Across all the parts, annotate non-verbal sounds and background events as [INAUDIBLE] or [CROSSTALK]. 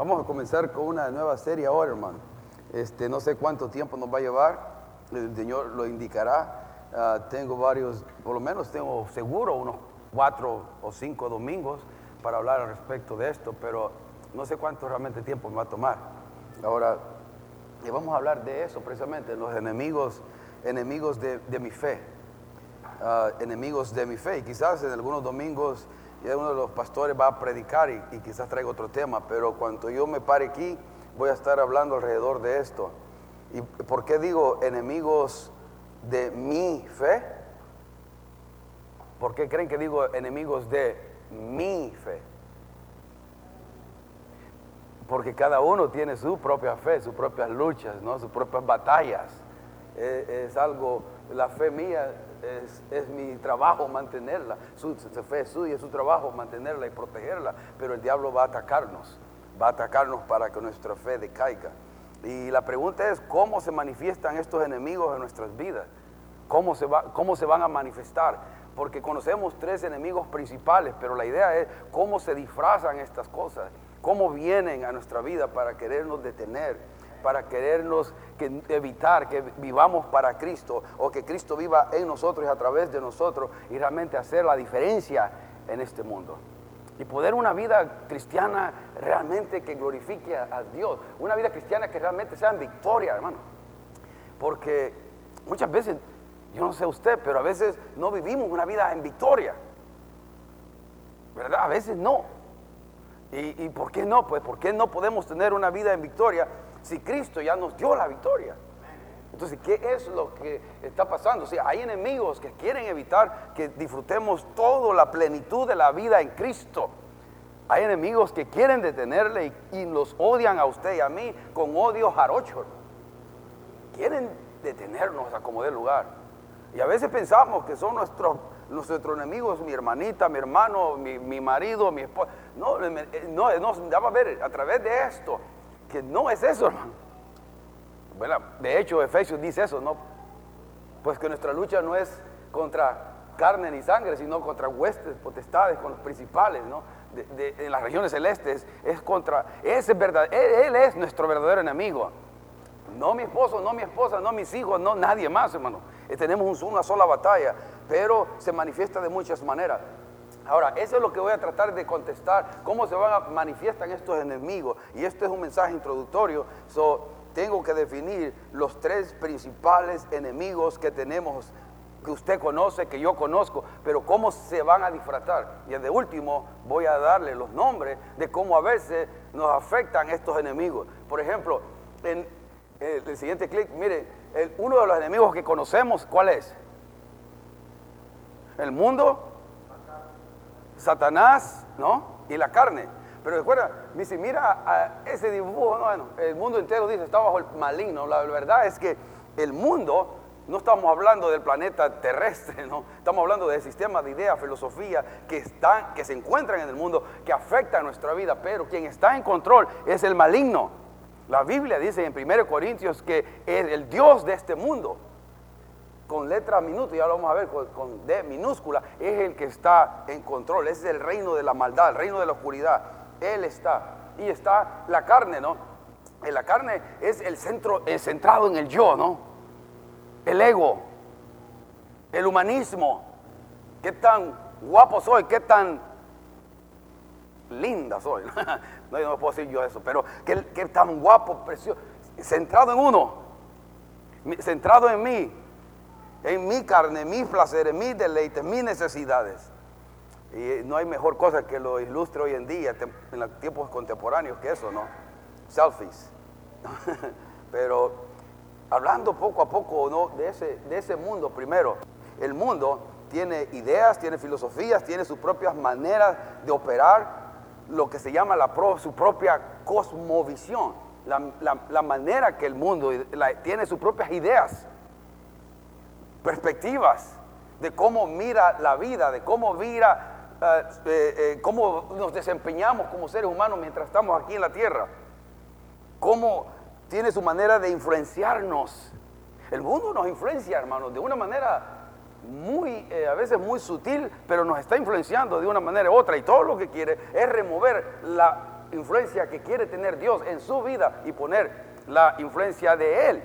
Vamos a comenzar con una nueva serie ahora, hermano. Este, no sé cuánto tiempo nos va a llevar, el Señor lo indicará. Ah, tengo varios, por lo menos tengo seguro unos cuatro o cinco domingos para hablar al respecto de esto, pero no sé cuánto realmente tiempo me va a tomar. Ahora, y vamos a hablar de eso precisamente, los enemigos, enemigos de, mi fe. Ah, enemigos de mi fe. Y quizás en algunos domingos ya uno de los pastores va a predicar y, quizás traiga otro tema, pero cuando yo me pare aquí voy a estar hablando alrededor de esto. ¿Y por qué digo enemigos de mi fe? ¿Por qué creen que digo enemigos de mi fe? Porque cada uno tiene su propia fe, sus propias luchas, ¿no? sus propias batallas. Eh, es algo, la fe mía es, es mi trabajo mantenerla, su, fe es suya, es su trabajo mantenerla y protegerla, pero el diablo va a atacarnos, va a atacarnos para que nuestra fe decaiga. Y la pregunta es, ¿cómo se manifiestan estos enemigos en nuestras vidas? ¿Cómo se, va, cómo se van a manifestar? Porque conocemos tres enemigos principales, pero la idea es cómo se disfrazan estas cosas, cómo vienen a nuestra vida para querernos detener, para querernos que, evitar que vivamos para Cristo o que Cristo viva en nosotros y a través de nosotros y realmente hacer la diferencia en este mundo. Y poder una vida cristiana realmente que glorifique a, Dios, una vida cristiana que realmente sea en victoria, hermano. Porque muchas veces, yo no sé usted, pero a veces no vivimos una vida en victoria. ¿Verdad? A veces no. ¿Y, y por qué no? Pues ¿por qué no podemos tener una vida en victoria si Cristo ya nos dio la victoria? Entonces, ¿qué es lo que está pasando? O sea, hay enemigos que quieren evitar que disfrutemos toda la plenitud de la vida en Cristo. Hay enemigos que quieren detenerle y, y los odian a usted y a mí con odio jarocho. Quieren detenernos a como dé lugar. Y a veces pensamos que son nuestros, nuestros enemigos, mi hermanita, mi hermano, mi, mi marido, mi esposa. No, no, no, a ver a través de esto que no es eso, hermano. Bueno, de hecho, Efesios dice eso, ¿no? Pues que nuestra lucha no es contra carne ni sangre, sino contra huestes, potestades, con los principales, ¿no? De, en las regiones celestes, es contra, ese verdad, él, él, es nuestro verdadero enemigo. No mi esposo, no mi esposa, no mis hijos, no nadie más, hermano. Eh, tenemos una sola batalla, pero se manifiesta de muchas maneras. Ahora, eso es lo que voy a tratar de contestar, cómo se van a manifiestan estos enemigos. Y este es un mensaje introductorio. So, tengo que definir los tres principales enemigos que tenemos, que usted conoce, que yo conozco, pero cómo se van a disfrazar. Y de último voy a darle los nombres de cómo a veces nos afectan estos enemigos. Por ejemplo, en el, el siguiente clic, mire, el, uno de los enemigos que conocemos, ¿cuál es? El mundo, Satanás, ¿no? Y la carne. Pero recuerda, dice, mira ese dibujo, no, bueno, el mundo entero dice, está bajo el maligno. La verdad es que el mundo, no estamos hablando del planeta terrestre, no, estamos hablando de sistemas de ideas, filosofía que están, que se encuentran en el mundo, que afectan nuestra vida, pero quien está en control es el maligno. La Biblia dice en 1 Corintios que el, el Dios de este mundo, con letra minúscula, ya lo vamos a ver, con, D minúscula, es el que está en control, es el reino de la maldad, el reino de la oscuridad. Él está. Y está la carne, ¿no? En la carne es el centro, es centrado en el yo, ¿no? El ego, el humanismo. ¿Qué tan guapo soy? ¿Qué tan linda soy? [LAUGHS] no, no puedo decir yo eso, pero ¿qué, qué tan guapo, precioso? Centrado en uno, centrado en mí, en mi carne, mis placeres, mis deleites, mis necesidades. Y no hay mejor cosa que lo ilustre hoy en día, en los tiempos contemporáneos, que eso, ¿no? Selfies. [LAUGHS] Pero hablando poco a poco ¿no? de, ese, de ese mundo, primero, el mundo tiene ideas, tiene filosofías, tiene sus propias maneras de operar, lo que se llama su propia cosmovisión, la, la, la, manera que el mundo la, tiene sus propias ideas, perspectivas de cómo mira la vida, de cómo mira Uh, eh, eh, cómo nos desempeñamos como seres humanos mientras estamos aquí en la tierra, cómo tiene su manera de influenciarnos. El mundo nos influencia, hermanos, de una manera muy, eh, a veces muy sutil, pero nos está influenciando de una manera u otra. Y todo lo que quiere es remover la influencia que quiere tener Dios en su vida y poner la influencia de Él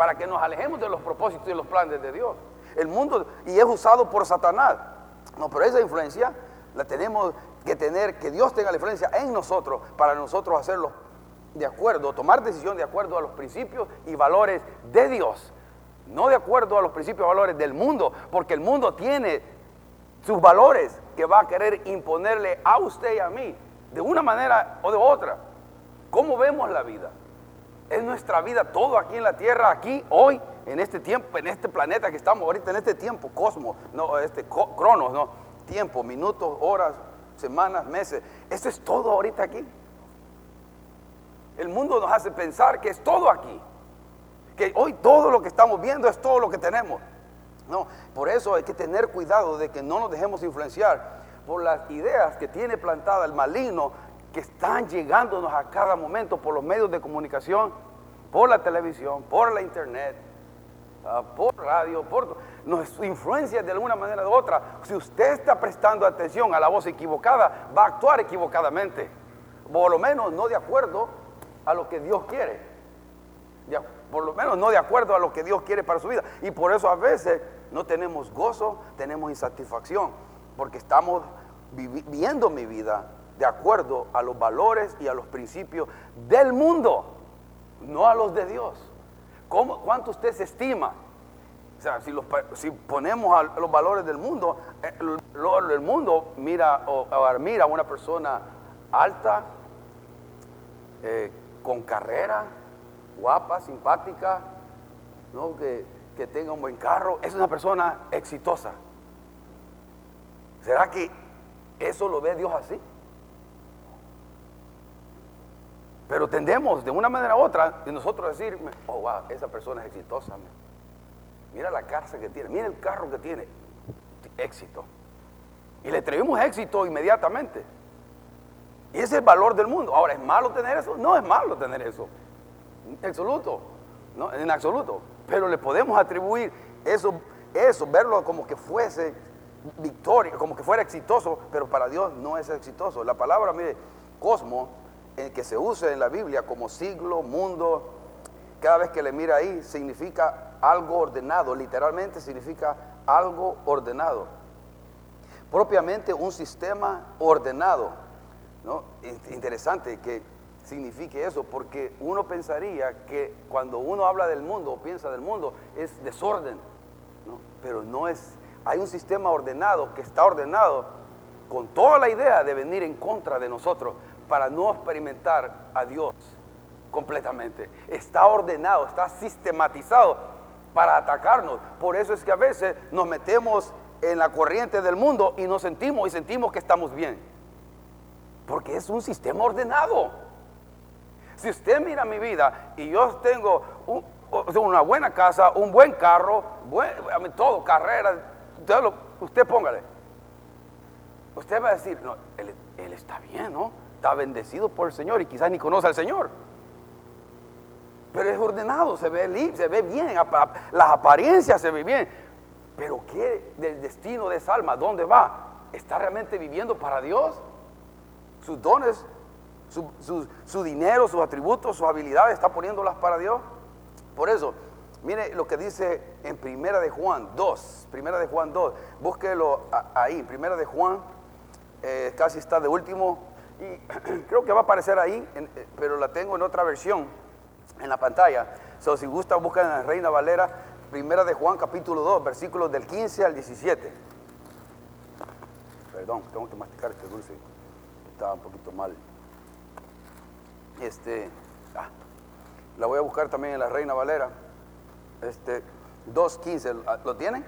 para que nos alejemos de los propósitos y los planes de Dios. El mundo, y es usado por Satanás. No, pero esa influencia la tenemos que tener, que Dios tenga la influencia en nosotros para nosotros hacerlo de acuerdo, tomar decisión de acuerdo a los principios y valores de Dios, no de acuerdo a los principios y valores del mundo, porque el mundo tiene sus valores que va a querer imponerle a usted y a mí, de una manera o de otra. ¿Cómo vemos la vida? Es nuestra vida todo aquí en la tierra, aquí, hoy, en este tiempo, en este planeta que estamos ahorita, en este tiempo, cosmos, no, este cronos, no, tiempo, minutos, horas, semanas, meses. Esto es todo ahorita aquí. El mundo nos hace pensar que es todo aquí. Que hoy todo lo que estamos viendo es todo lo que tenemos. No, por eso hay que tener cuidado de que no nos dejemos influenciar por las ideas que tiene plantada el maligno que están llegándonos a cada momento por los medios de comunicación, por la televisión, por la internet, ah, por radio, por nos influencia de alguna manera u otra. Si usted está prestando atención a la voz equivocada, va a actuar equivocadamente. Por lo menos no de acuerdo a lo que Dios quiere. por lo menos no de acuerdo a lo que Dios quiere para su vida. Y por eso a veces no tenemos gozo, tenemos insatisfacción, porque estamos viviendo mi vida de acuerdo a los valores y a los principios del mundo, no a los de Dios. ¿Cómo, ¿Cuánto usted se estima? Si, si ponemos los valores del mundo, eh, el, mundo mira, o, a una persona alta, eh, con carrera, guapa, simpática, ¿no? que, que tenga un buen carro, es una persona exitosa. ¿Será que eso lo ve Dios así? Pero tendemos de una manera u otra de nosotros decir, oh, wow, esa persona es exitosa. Mira la casa que tiene, mira el carro que tiene. Éxito. Y le atribuimos éxito inmediatamente. Y ese es el valor del mundo. Ahora, ¿es malo tener eso? No es malo tener eso. En absoluto. ¿no? En absoluto. Pero le podemos atribuir eso, eso, verlo como que fuese victoria, como que fuera exitoso, pero para Dios no es exitoso. La palabra, mire, cosmos, en que se usa en la Biblia como siglo, mundo, cada vez que le mira ahí, significa algo ordenado, literalmente significa algo ordenado. Propiamente un sistema ordenado ¿no? Interesante que signifique eso, porque uno pensaría que cuando uno habla del mundo o piensa del mundo es desorden, pero no es, hay un sistema ordenado que está ordenado con toda la idea de venir en contra de nosotros para no experimentar a Dios completamente. Está ordenado, está sistematizado para atacarnos. Por eso es que a veces nos metemos en la corriente del mundo y nos sentimos y sentimos que estamos bien. Porque es un sistema ordenado. Si usted mira mi vida y yo tengo una buena casa, un buen carro, todo, carrera, usted, póngale. Usted va a decir, no, él, está bien, ¿no? Está bendecido por el Señor y quizás ni conoce al Señor. Pero es ordenado, se ve, se ve bien, las apariencias se ven bien. Pero ¿qué del destino de esa alma? ¿Dónde va? ¿Está realmente viviendo para Dios? sus dones, su, dinero, sus atributos, sus habilidades, está poniéndolas para Dios. Por eso, mire lo que dice en Primera de Juan 2, Primera de Juan 2, búsquelo ahí, Primera de Juan, eh, casi está de último, y [CLEARS THROAT] creo que va a aparecer ahí, eh, pero la tengo en otra versión en la pantalla. So, si gusta, busca en la Reina Valera, Primera de Juan, capítulo 2, versículos del 15 al 17. Perdón, tengo que masticar este dulce estaba un poquito mal. Este, ah, la voy a buscar también en la Reina Valera. Este, 2.15, ¿lo tienen?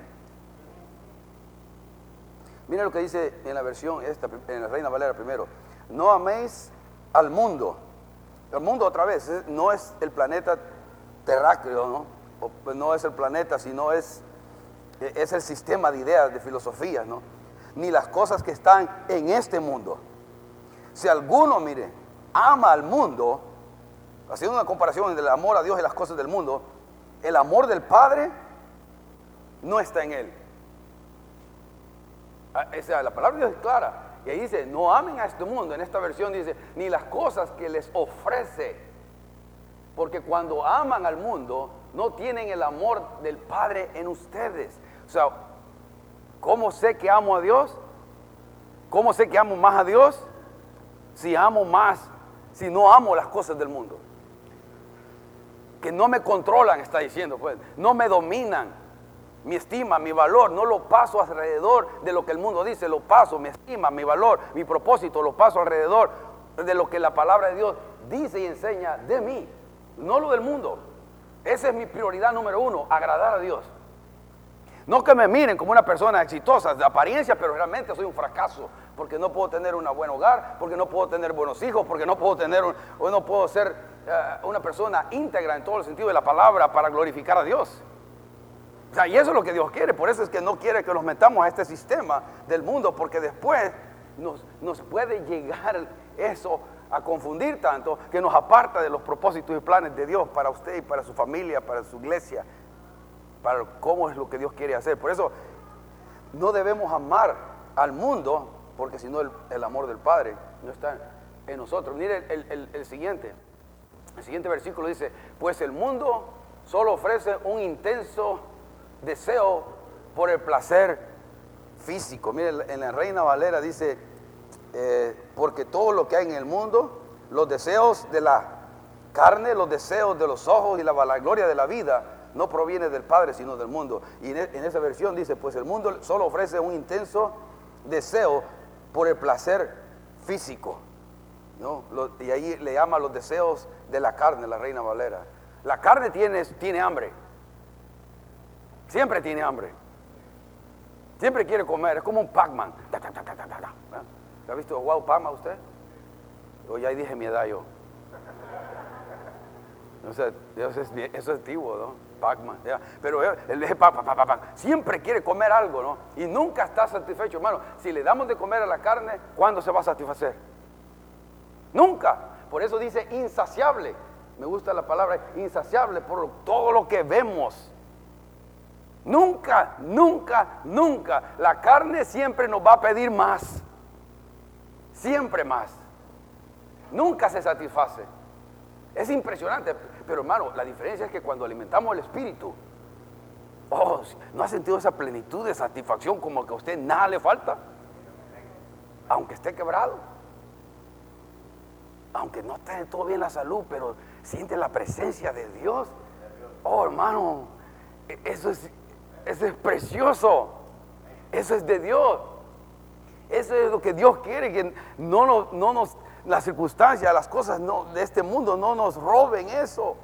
Miren lo que dice en la versión esta, en la Reina Valera primero. No améis al mundo. El mundo otra vez, no es el planeta terráqueo, ¿no? Pues no es el planeta, sino es, es el sistema de ideas, de filosofías, ¿no? Ni las cosas que están en este mundo. Si alguno, mire, ama al mundo, haciendo una comparación entre el amor a Dios y las cosas del mundo, el amor del Padre no está en él. Ah, la palabra de Dios es clara. Y ahí dice, no amen a este mundo. En esta versión dice, ni las cosas que les ofrece. Porque cuando aman al mundo, no tienen el amor del Padre en ustedes. O sea, ¿cómo sé que amo a Dios? ¿Cómo sé que amo más a Dios? Si amo más, si no amo las cosas del mundo. Que no me controlan, está diciendo, pues. No me dominan mi estima, mi valor, no lo paso alrededor de lo que el mundo dice, lo paso, mi estima, mi valor, mi propósito, lo paso alrededor de lo que la palabra de Dios dice y enseña de mí, no lo del mundo. Esa es mi prioridad número uno, agradar a Dios. No que me miren como una persona exitosa de apariencia, pero realmente soy un fracaso, porque no puedo tener un buen hogar, porque no puedo tener buenos hijos, porque no puedo tener, o no puedo ser eh, una persona íntegra en todo el sentido de la palabra para glorificar a Dios y eso es lo que Dios quiere. Por eso es que no quiere que nos metamos a este sistema del mundo, porque después nos, nos puede llegar eso a confundir tanto que nos aparta de los propósitos y planes de Dios para usted y para su familia, para su iglesia, para cómo es lo que Dios quiere hacer. Por eso no debemos amar al mundo, porque si no el, amor del Padre no está en nosotros. Mire el, el siguiente. El siguiente versículo dice, pues el mundo solo ofrece un intenso deseo por el placer físico. Mire, en la Reina Valera dice, eh, porque todo lo que hay en el mundo, los deseos de la carne, los deseos de los ojos y la vanagloria de la vida, no proviene del Padre, sino del mundo. Y en, e, esa versión dice, pues el mundo solo ofrece un intenso deseo por el placer físico. ¿no? y ahí le llama los deseos de la carne, la Reina Valera. La carne tiene, tiene hambre. Siempre tiene hambre. Siempre quiere comer. Es como un Pac-Man. ¿Ha visto wow Pac-Man usted? O ya dije mi edad yo. eso, es, eso antiguo, ¿no? Pac-Man. Pero él Pac, siempre quiere comer algo, ¿no? Y nunca está satisfecho, hermano. Si le damos de comer a la carne, ¿cuándo se va a satisfacer? Nunca. Por eso dice insaciable. Me gusta la palabra insaciable por todo lo que vemos. Nunca, nunca, nunca. La carne siempre nos va a pedir más. Siempre más. Nunca se satisface. Es impresionante. Pero hermano, la diferencia es que cuando alimentamos el espíritu, oh, ¿no ha sentido esa plenitud de satisfacción como que a usted nada le falta? Aunque esté quebrado. Aunque no esté todo bien la salud, pero siente la presencia de Dios. Oh, hermano, e-, eso es eso es precioso. Eso es de Dios. Eso es lo que Dios quiere, que no, no, nos, las circunstancias, las cosas no, de este mundo no nos roben eso.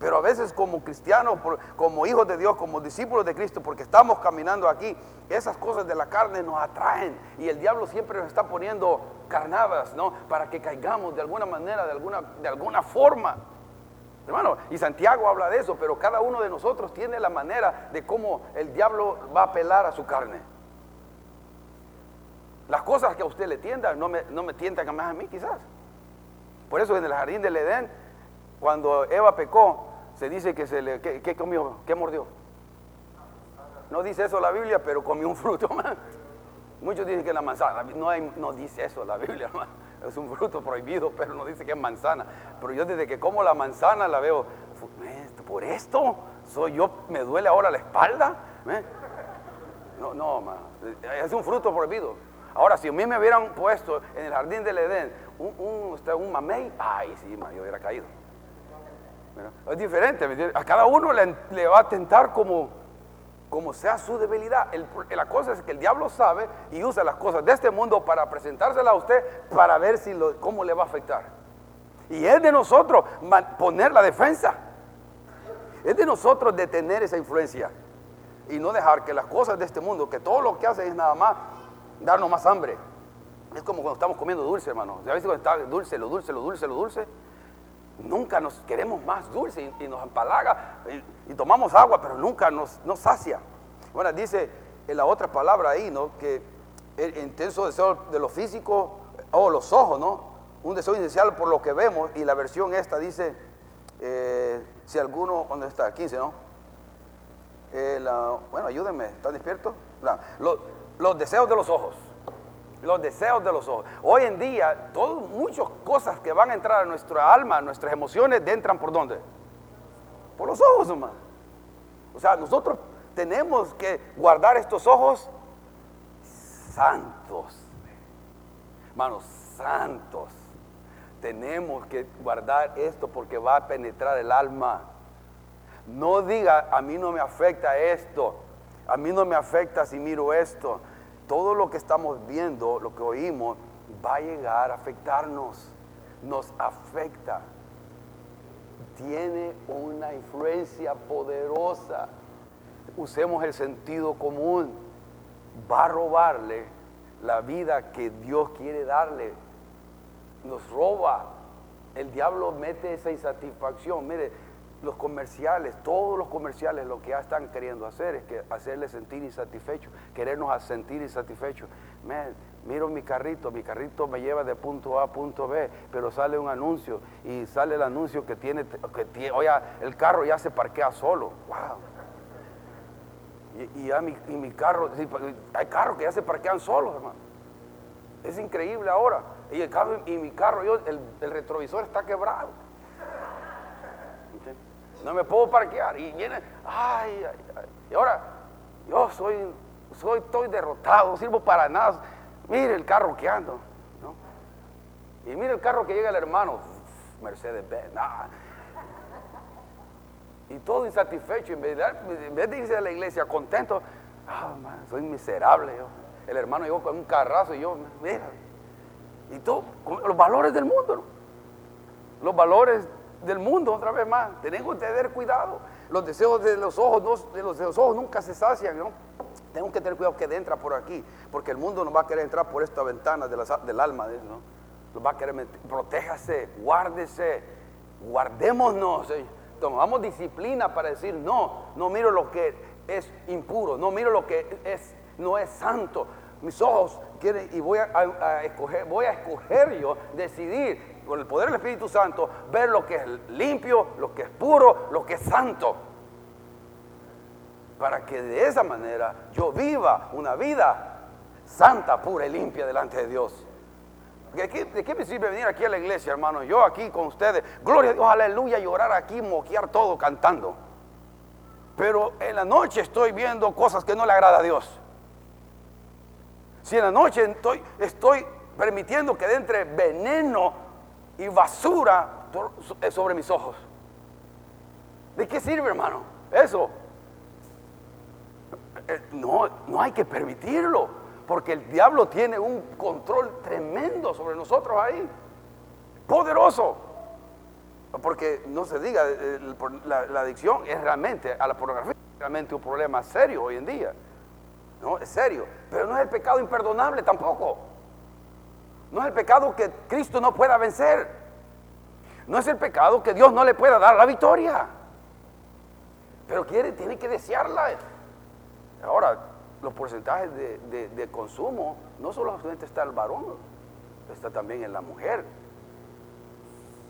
Pero a veces como cristianos, como hijos de Dios, como discípulos de Cristo, porque estamos caminando aquí, esas cosas de la carne nos atraen y el diablo siempre nos está poniendo carnadas, ¿no? Para que caigamos de alguna manera, de alguna, de alguna forma. Hermano, y Santiago habla de eso, pero cada uno de nosotros tiene la manera de cómo el diablo va a apelar a su carne. Las cosas que a usted le tiendan no me, no me tientan más a mí quizás. Por eso en el jardín del Edén, cuando Eva pecó, se dice que se le, ¿qué, comió? ¿Qué mordió? No dice eso la Biblia, pero comió un fruto. Muchos dicen que la manzana, no, hay, no dice eso la Biblia, hermano es un fruto prohibido, [LAUGHS] pero no dice que es manzana. Pero yo desde que como la manzana la veo, por esto soy yo, me duele ahora la espalda. ¿Eh? No, no, es un fruto prohibido. Ahora, si a mí me hubieran puesto en el jardín del Edén un, un, mamey, ay, sí, yo hubiera caído. Es diferente, a cada uno le va a tentar como, como sea su debilidad. la cosa es que el diablo sabe y usa las cosas de este mundo para presentársela a usted para ver si cómo le va a afectar. Y es de nosotros poner la defensa. Es de nosotros detener esa influencia y no dejar que las cosas de este mundo, que todo lo que hace es nada más darnos más hambre. Es como cuando estamos comiendo dulce, hermano. ¿Ya cuando está dulce, lo dulce, lo dulce, lo dulce? Nunca nos queremos más dulce y, nos empalaga y, tomamos agua, pero nunca nos, nos sacia. Bueno, dice en la otra palabra ahí, ¿no? Que el intenso deseo de lo físico, o los ojos, ¿no? Un deseo inicial por lo que vemos y la versión esta dice, eh, si alguno, ¿dónde está? 15, ¿no? Eh, bueno, ayúdenme, ¿están despiertos? los deseos de los ojos. Los deseos de los ojos. Hoy en día, todo, muchas cosas que van a entrar a nuestra alma, a nuestras emociones, entran por dónde? Por los ojos, hermano. O sea, nosotros tenemos que guardar estos ojos santos. Hermanos, santos. Tenemos que guardar esto porque va a penetrar el alma. No diga, a mí no me afecta esto, a mí no me afecta si miro esto. Todo lo que estamos viendo, lo que oímos, va a llegar a afectarnos. Nos afecta. Tiene una influencia poderosa. Usemos el sentido común. Va a robarle la vida que Dios quiere darle. Nos roba. El diablo mete esa insatisfacción. Mire, los comerciales, todos los comerciales lo que ya están queriendo hacer es que hacerle sentir insatisfecho, querernos sentir insatisfechos. miro mi carrito, mi carrito me lleva de punto A a punto B, pero sale un anuncio y sale el anuncio que tiene, que oye, el carro ya se parquea solo. Wow. Y, ya mi, carro, hay carros que ya se parquean solos, hermano. Es increíble ahora. Y el carro y mi carro, yo, el retrovisor está quebrado no me puedo parquear. Y viene, ay, ay, ay. Y ahora, yo soy, soy, estoy derrotado, no sirvo para nada. Mire el carro que ando, ¿no? Y mire el carro que llega el hermano, Mercedes Benz. Y todo insatisfecho, en vez, de, irse a la iglesia contento, ah, soy miserable. El hermano llegó con un carrazo y yo, mira. Y todo, los valores del mundo. Los valores del mundo otra vez más. Tenemos que tener cuidado. Los deseos de los ojos, no, de los, ojos nunca se sacian, ¿no? Tenemos que tener cuidado que entra por aquí, porque el mundo no va a querer entrar por esta ventana del alma, ¿no? Nos va a querer meter. Protéjase, guárdese, guardémonos. ¿eh? Tomamos disciplina para decir, no, no miro lo que es impuro, no miro lo que es, no es santo. Mis ojos quieren, y voy a escoger, voy a escoger yo, decidir con el poder del Espíritu Santo, ver lo que es limpio, lo que es puro, lo que es santo. Para que de esa manera yo viva una vida santa, pura y limpia delante de Dios. ¿De qué, me sirve venir aquí a la iglesia, hermano? Yo aquí con ustedes, gloria a Dios, aleluya, llorar aquí, moquear todo cantando. Pero en la noche estoy viendo cosas que no le agrada a Dios. Si en la noche estoy, estoy permitiendo que entre veneno y basura eh, sobre mis ojos. ¿De qué sirve, hermano? Eso. Eh, no, no hay que permitirlo, porque el diablo tiene un control tremendo sobre nosotros ahí. Poderoso. Porque no se diga, la, adicción es realmente a la pornografía, es realmente un problema serio hoy en día. No, es serio. Pero no es el pecado imperdonable tampoco. No es el pecado que Cristo no pueda vencer. No es el pecado que Dios no le pueda dar la victoria. Pero quiere, tiene que desearla. Ahora, los porcentajes de, consumo no solamente está el varón, está también en la mujer.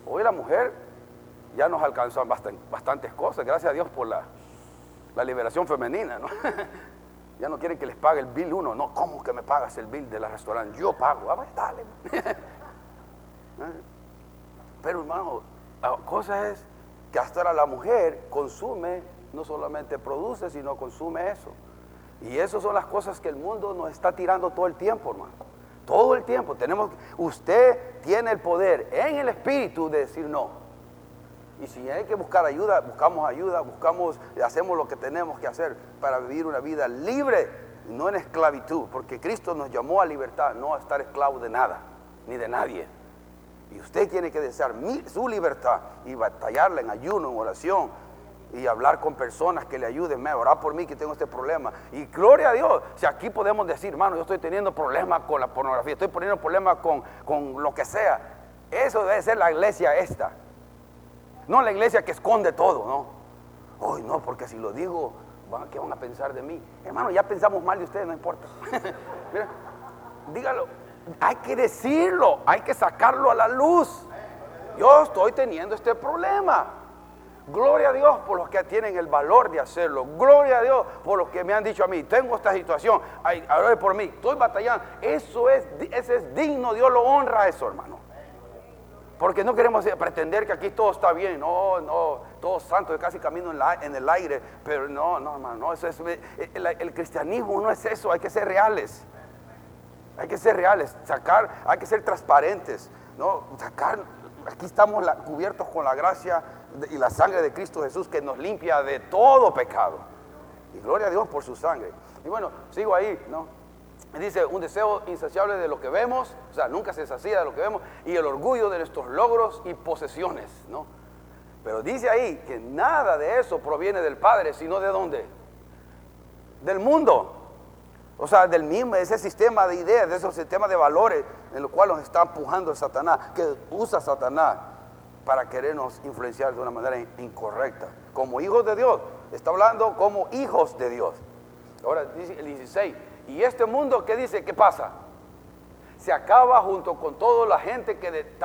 Hoy la mujer ya nos alcanzó bastantes cosas, gracias a Dios por la, liberación femenina. [LAUGHS] ya no quieren que les pague el bill uno. No, ¿cómo que me pagas el bill de la restaurante? Yo pago. Ah, dale. [LAUGHS] Pero hermano, la cosa es que hasta ahora la mujer consume, no solamente produce, sino consume eso. Y esas son las cosas que el mundo nos está tirando todo el tiempo, hermano. Todo el tiempo. Tenemos, usted tiene el poder en el espíritu de decir no. Y si hay que buscar ayuda, buscamos ayuda, buscamos, hacemos lo que tenemos que hacer para vivir una vida libre, no en esclavitud, porque Cristo nos llamó a libertad, no a estar esclavo de nada, ni de nadie. Y usted tiene que desear su libertad y batallarla en ayuno, en oración y hablar con personas que le ayuden, me orar por mí que tengo este problema. Y gloria a Dios, si aquí podemos decir, hermano, yo estoy teniendo problemas con la pornografía, estoy poniendo problemas con, con lo que sea. Eso debe ser la iglesia esta. No la iglesia que esconde todo, ¿no? Hoy no, porque si lo digo, ¿qué van a pensar de mí? Hermano, ya pensamos mal de ustedes, no importa. [LAUGHS] Mira, dígalo, hay que decirlo, hay que sacarlo a la luz. Yo estoy teniendo este problema. Gloria a Dios por los que tienen el valor de hacerlo. Gloria a Dios por los que me han dicho a mí, tengo esta situación, ahora por mí, estoy batallando. Eso es, ese es digno, Dios lo honra eso, hermano. Porque no queremos pretender que aquí todo está bien, no, no, todo santo, casi camino en, el aire, pero no, no, hermano, no, eso es, el, el cristianismo no es eso, hay que ser reales. Hay que ser reales, sacar, hay que ser transparentes, ¿no? Sacar, aquí estamos cubiertos con la gracia y la sangre de Cristo Jesús que nos limpia de todo pecado. Y gloria a Dios por su sangre. Y bueno, sigo ahí, ¿no? Dice, un deseo insaciable de lo que vemos, o sea, nunca se sacía de lo que vemos, y el orgullo de nuestros logros y posesiones, ¿no? Pero dice ahí que nada de eso proviene del Padre, sino de dónde? Del mundo. O sea, del mismo, ese sistema de ideas, de esos sistemas de valores en los cuales nos está empujando Satanás, que usa Satanás para querernos influenciar de una manera incorrecta. Como hijos de Dios, está hablando como hijos de Dios. Ahora dice el 16, y este mundo, ¿qué dice? ¿Qué pasa? Se acaba junto con toda la gente que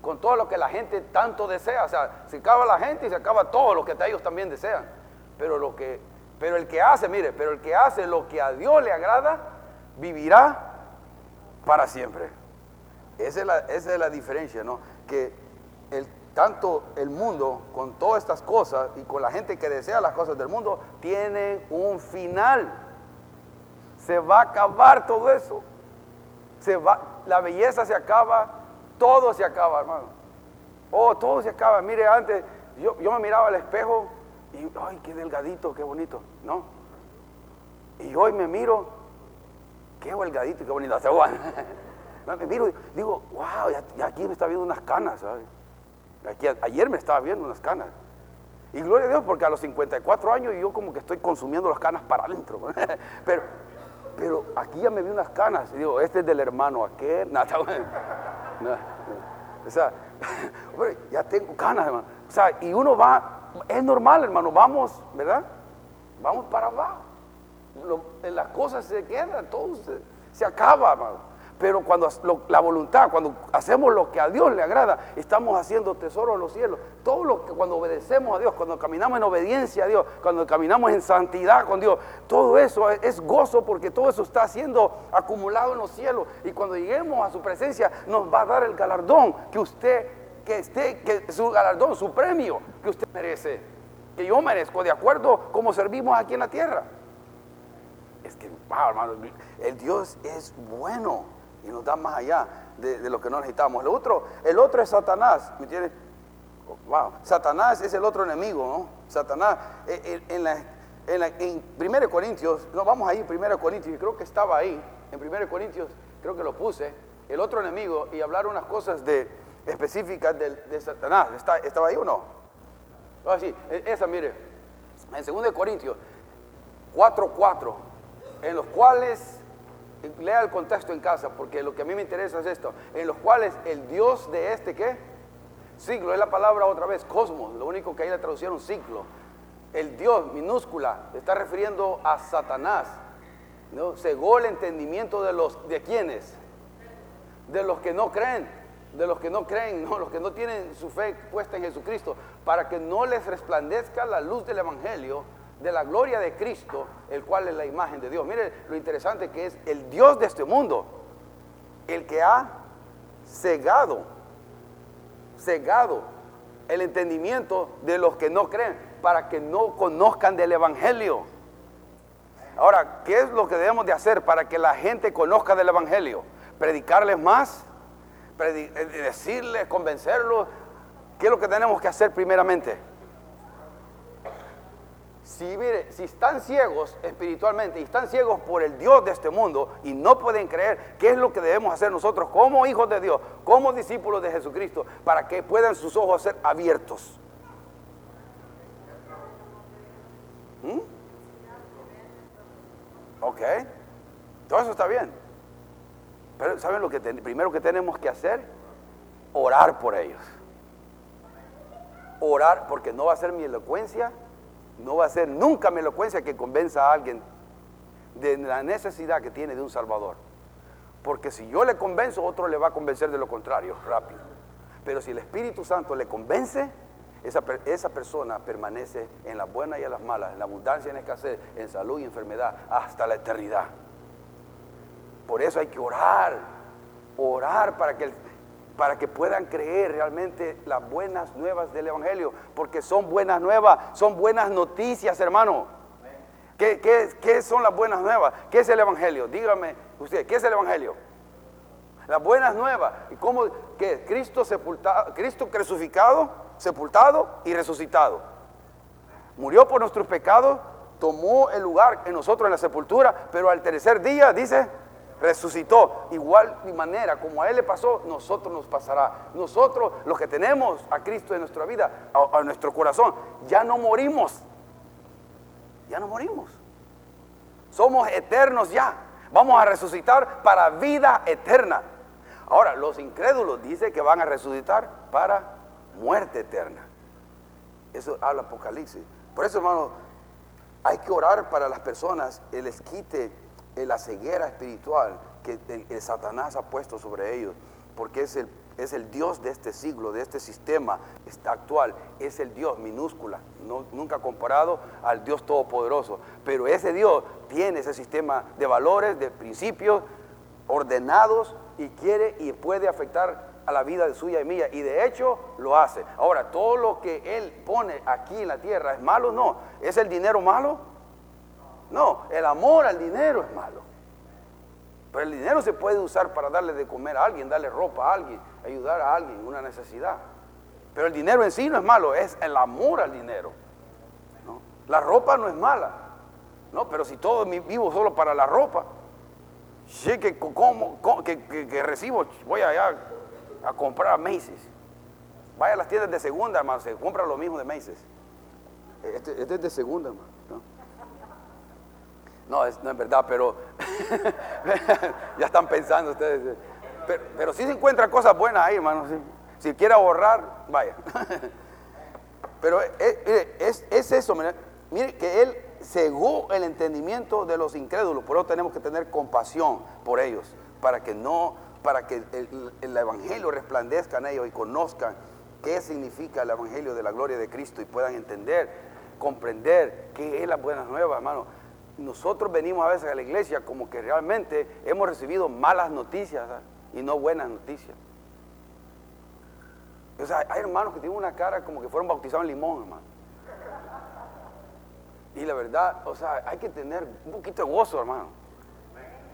con todo lo que la gente tanto desea. O sea, se acaba la gente y se acaba todo lo que ellos también desean. Pero lo que pero el que hace, mire, pero el que hace lo que a Dios le agrada, vivirá para siempre. Esa es la, diferencia, ¿no? Que el, tanto el mundo, con todas estas cosas y con la gente que desea las cosas del mundo, tienen un final. Se va a acabar todo eso. Se va, la belleza se acaba, todo se acaba, hermano. Oh, todo se acaba. Mire, antes yo, yo me miraba al espejo y, ay, qué delgadito, qué bonito, ¿no? Y hoy me miro, qué delgadito, qué bonito. [LAUGHS] me miro y digo, wow, ya, aquí me está viendo unas canas, ¿sabes? Aquí, ayer me estaba viendo unas canas. Y gloria a Dios, porque a los 54 años yo como que estoy consumiendo las canas para adentro. [LAUGHS] pero, pero aquí ya me vi unas canas. Y digo, este es del hermano aquel. [LAUGHS] Nada, o sea, [LAUGHS] ya tengo canas, hermano. O sea, y uno va es normal, hermano, vamos, ¿verdad? Vamos para abajo. las cosas se quedan, todo se, acaba, hermano. Pero cuando la voluntad, cuando hacemos lo que a Dios le agrada, estamos haciendo tesoro en los cielos. Todo lo que cuando obedecemos a Dios, cuando caminamos en obediencia a Dios, cuando caminamos en santidad con Dios, todo eso es gozo porque todo eso está siendo acumulado en los cielos. Y cuando lleguemos a su presencia, nos va a dar el galardón que usted que esté, que su galardón, su premio que usted merece, que yo merezco, de acuerdo como servimos aquí en la tierra. Es que, wow, hermano, el Dios es bueno y nos da más allá de, lo que no necesitamos. El otro, el otro es Satanás, ¿me? Wow, Satanás es el otro enemigo, ¿no? Satanás, eh, eh, en, la, en, la, en 1 Corintios, no, vamos ahí, 1 Corintios, creo que estaba ahí, en 1 Corintios, creo que lo puse, el otro enemigo, y hablar unas cosas de, específicas de, Satanás. ¿Estaba ahí o no? Ah, e, esa, mire, en 2 Corintios 4.4, en los cuales, lea el contexto en casa, porque lo que a mí me interesa es esto, en los cuales el Dios de este, ¿qué? Siglo, es la palabra otra vez, cosmos, lo único que ahí le traducieron siglo. El Dios minúscula está refiriendo a Satanás. ¿no? Cegó el entendimiento de los, ¿de quiénes? De los que no creen de los que no creen, no, los que no tienen su fe puesta en Jesucristo, para que no les resplandezca la luz del Evangelio, de la gloria de Cristo, el cual es la imagen de Dios. Mire lo interesante que es el Dios de este mundo, el que ha cegado, cegado el entendimiento de los que no creen, para que no conozcan del Evangelio. Ahora, ¿qué es lo que debemos de hacer para que la gente conozca del Evangelio? Predicarles más, eh, decirles, convencerlos. ¿Qué es lo que tenemos que hacer primeramente? Si, mire, si están ciegos espiritualmente y están ciegos por el Dios de este mundo y no pueden creer, ¿qué es lo que debemos hacer nosotros como hijos de Dios, como discípulos de Jesucristo, para que puedan sus ojos ser abiertos? ¿Mm? Ok, todo eso está bien. Pero ¿saben lo que primero que tenemos que hacer? Orar por ellos. Orar porque no va a ser mi elocuencia, no va a ser nunca mi elocuencia que convenza a alguien de la necesidad que tiene de un Salvador. Porque si yo le convenzo, otro le va a convencer de lo contrario, rápido. Pero si el Espíritu Santo le convence, esa, esa persona permanece en las buenas y en las malas, en la abundancia y en escasez, en salud y enfermedad, hasta la eternidad. Por eso hay que orar, orar para que, para que puedan creer realmente las buenas nuevas del Evangelio, porque son buenas nuevas, son buenas noticias, hermano. ¿Qué, qué son las buenas nuevas? ¿Qué es el Evangelio? Dígame usted, ¿qué es el Evangelio? Las buenas nuevas. ¿Y cómo? ¿Qué? Cristo sepultado, Cristo crucificado, sepultado y resucitado. Murió por nuestros pecados, tomó el lugar en nosotros en la sepultura, pero al tercer día, dice, resucitó. Igual de manera como a Él le pasó, nosotros nos pasará. Nosotros, los que tenemos a Cristo en nuestra vida, a, a nuestro corazón, ya no morimos. Ya no morimos. Somos eternos ya. Vamos a resucitar para vida eterna. Ahora, los incrédulos dicen que van a resucitar para muerte eterna. Eso habla Apocalipsis. Por eso, hermano, hay que orar para las personas, el esquite, la ceguera espiritual que el, Satanás ha puesto sobre ellos, porque es el, es el Dios de este siglo, de este sistema actual, es el Dios minúscula, nunca comparado al Dios todopoderoso, pero ese Dios tiene ese sistema de valores, de principios ordenados y quiere y puede afectar a la vida de suya y mía. Y de hecho lo hace. Ahora, todo lo que Él pone aquí en la tierra es malo, no. ¿Es el dinero malo? No, el amor al dinero es malo. Pero el dinero se puede usar para darle de comer a alguien, darle ropa a alguien, ayudar a alguien en una necesidad. Pero el dinero en sí no es malo, es el amor al dinero. La ropa no es mala. No, pero si todo vivo solo para la ropa, Sí, que, recibo, voy allá a comprar a Macy's. Vaya a las tiendas de segunda, hermano, se compra lo mismo de Macy's. Este, este es de segunda, hermano. No, es, no es verdad, pero [LAUGHS] ya están pensando ustedes. Pero, sí se encuentran cosas buenas ahí, hermano. Si quiere ahorrar, vaya. [LAUGHS] pero es, eh, es, es eso, mire que él cegó el entendimiento de los incrédulos, por eso tenemos que tener compasión por ellos, para que no, para que el, evangelio resplandezca en ellos y conozcan qué significa el evangelio de la gloria de Cristo y puedan entender, comprender qué es la buena nueva, hermano. Nosotros venimos a veces a la iglesia como que realmente hemos recibido malas noticias y no buenas noticias. O sea, hay hermanos que tienen una cara como que fueron bautizados en limón, hermano. Y la verdad, o sea, hay que tener un poquito de gozo, hermano.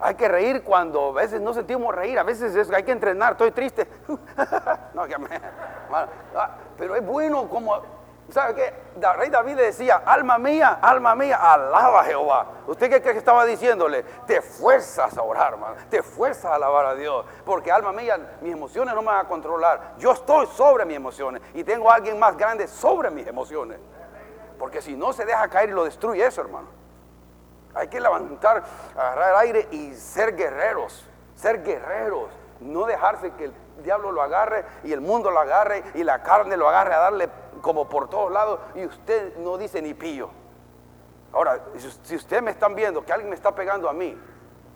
Hay que reír cuando a veces no sentimos reír, a veces es, hay que entrenar, estoy triste. [LAUGHS] no, que ah, pero es bueno como, ¿sabe qué? Rey David le decía, alma mía, alma mía, alaba a Jehová. ¿Usted qué cree que estaba diciéndole? Te fuerzas a orar, hermano, te fuerzas a alabar a Dios, porque alma mía, mis emociones no me van a controlar. Yo estoy sobre mis emociones y tengo a alguien más grande sobre mis emociones. Porque si no se deja caer y lo destruye eso, hermano. Hay que levantar, agarrar el aire y ser guerreros, ser guerreros. No dejarse que el diablo lo agarre y el mundo lo agarre y la carne lo agarre a darle como por todos lados y usted no dice ni pillo. Ahora, si usted me están viendo que alguien me está pegando a mí,